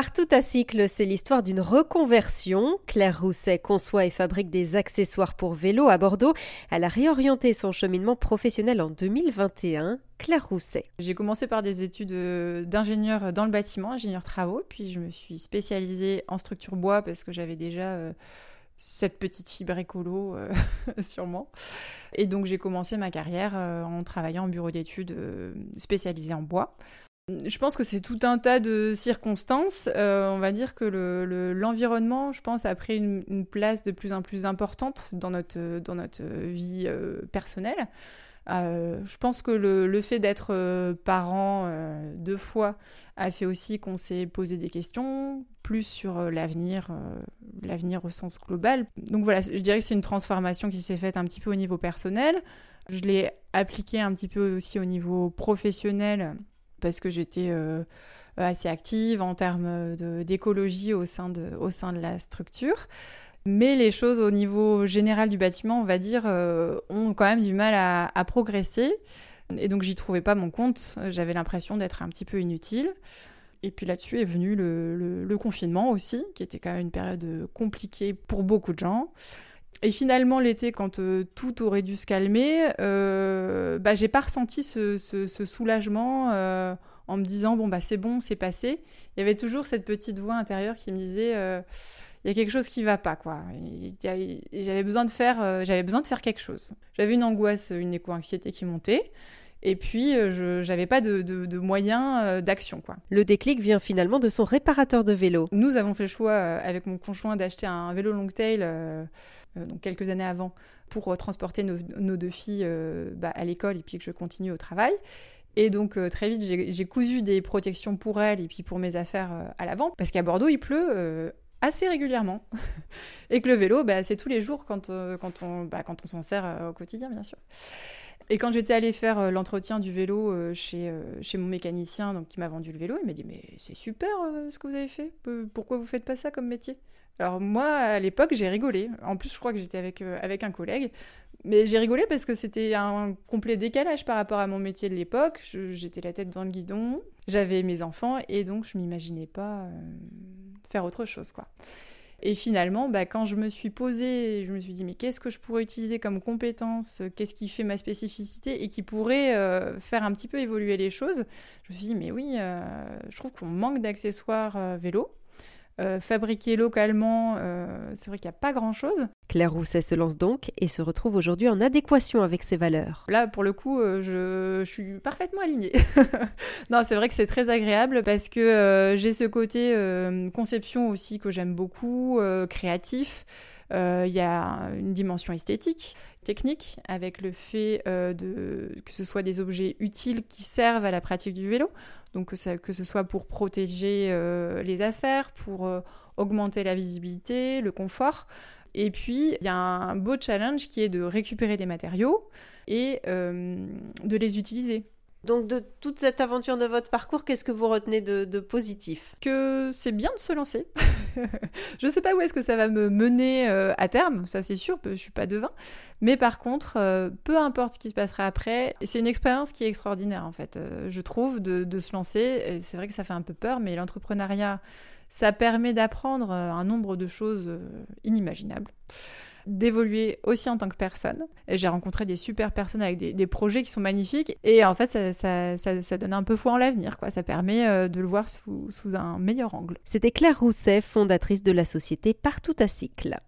Partout à cycle, c'est l'histoire d'une reconversion. Claire Rousset conçoit et fabrique des accessoires pour vélo à Bordeaux. Elle a réorienté son cheminement professionnel en 2021. Claire Rousset. J'ai commencé par des études euh, d'ingénieur dans le bâtiment, ingénieur travaux, puis je me suis spécialisée en structure bois parce que j'avais déjà euh, cette petite fibre écolo euh, sûrement. Et donc j'ai commencé ma carrière en travaillant en bureau d'études spécialisé en bois. Je pense que c'est tout un tas de circonstances. Euh, on va dire que l'environnement, je pense, a pris une, place de plus en plus importante dans notre, dans notre vie euh, personnelle. Euh, je pense que le, fait d'être parent deux fois a fait aussi qu'on s'est posé des questions, plus sur l'avenir, l'avenir au sens global. Donc voilà, je dirais que c'est une transformation qui s'est faite un petit peu au niveau personnel. Je l'ai appliquée un petit peu aussi au niveau professionnel parce que j'étais euh, assez active en termes d'écologie au, sein de, au sein de la structure. Mais les choses au niveau général du bâtiment, on va dire, euh, ont quand même du mal à, progresser. Et donc j'y trouvais pas mon compte. J'avais l'impression d'être un petit peu inutile. Et puis là-dessus est venu le, confinement aussi, qui était quand même une période compliquée pour beaucoup de gens. Et finalement, l'été, quand euh, tout aurait dû se calmer, euh, bah, j'ai pas ressenti ce, soulagement euh, en me disant bon bah c'est bon, c'est passé. Il y avait toujours cette petite voix intérieure qui me disait il y a quelque chose qui va pas quoi. J'avais besoin de faire, j'avais besoin de faire quelque chose. J'avais une angoisse, une éco-anxiété qui montait. Et puis, je n'avais pas de, de, moyens d'action. quoi. Le déclic vient finalement de son réparateur de vélo. Nous avons fait le choix, avec mon conjoint, d'acheter un vélo longtail euh, donc quelques années avant, pour euh, transporter nos, deux filles euh, bah, à l'école et puis que je continue au travail. Et donc très vite, j'ai cousu des protections pour elles et puis pour mes affaires à l'avant, parce qu'à Bordeaux, il pleut assez régulièrement. et que le vélo, bah, c'est tous les jours quand, quand on, bah, quand on s'en sert au quotidien, bien sûr. Et quand j'étais allée faire l'entretien du vélo chez, chez mon mécanicien qui m'a vendu le vélo, il m'a dit Mais c'est super ce que vous avez fait. Pourquoi vous faites pas ça comme métier? Alors moi, à l'époque, j'ai rigolé. En plus, je crois que j'étais avec, euh, avec un collègue. Mais j'ai rigolé parce que c'était un complet décalage par rapport à mon métier de l'époque. J'étais la tête dans le guidon, j'avais mes enfants et donc je m'imaginais pas euh, faire autre chose, quoi. Et finalement, bah, quand je me suis posée, je me suis dit, mais qu'est-ce que je pourrais utiliser comme compétence Qu'est-ce qui fait ma spécificité et qui pourrait euh, faire un petit peu évoluer les choses Je me suis dit, mais oui, je trouve qu'on manque d'accessoires vélo. Euh, fabriqué localement, euh, c'est vrai qu'il n'y a pas grand-chose. Claire Rousset se lance donc et se retrouve aujourd'hui en adéquation avec ses valeurs. Là, pour le coup, euh, je, suis parfaitement alignée. non, c'est vrai que c'est très agréable parce que j'ai ce côté conception aussi que j'aime beaucoup, créatif. Il y a une dimension esthétique, technique, avec le fait de, que ce soit des objets utiles qui servent à la pratique du vélo donc que, ce soit pour protéger euh, les affaires, pour euh, augmenter la visibilité, le confort. Et puis, il y a un beau challenge qui est de récupérer des matériaux et euh, de les utiliser. Donc de toute cette aventure de votre parcours, qu'est-ce que vous retenez de, positif? Que c'est bien de se lancer. je ne sais pas où est-ce que ça va me mener euh, à terme, ça c'est sûr, je suis pas devin. Mais par contre, euh, peu importe ce qui se passera après, c'est une expérience qui est extraordinaire en fait, euh, je trouve, de, de se lancer. C'est vrai que ça fait un peu peur, mais l'entrepreneuriat, ça permet d'apprendre un nombre de choses inimaginables d'évoluer aussi en tant que personne. J'ai rencontré des super personnes avec des, projets qui sont magnifiques. Et en fait, ça, ça, donne un peu foi en l'avenir. quoi. Ça permet euh, de le voir sous, sous un meilleur angle. C'était Claire Rousset, fondatrice de la société Partout à Cycle.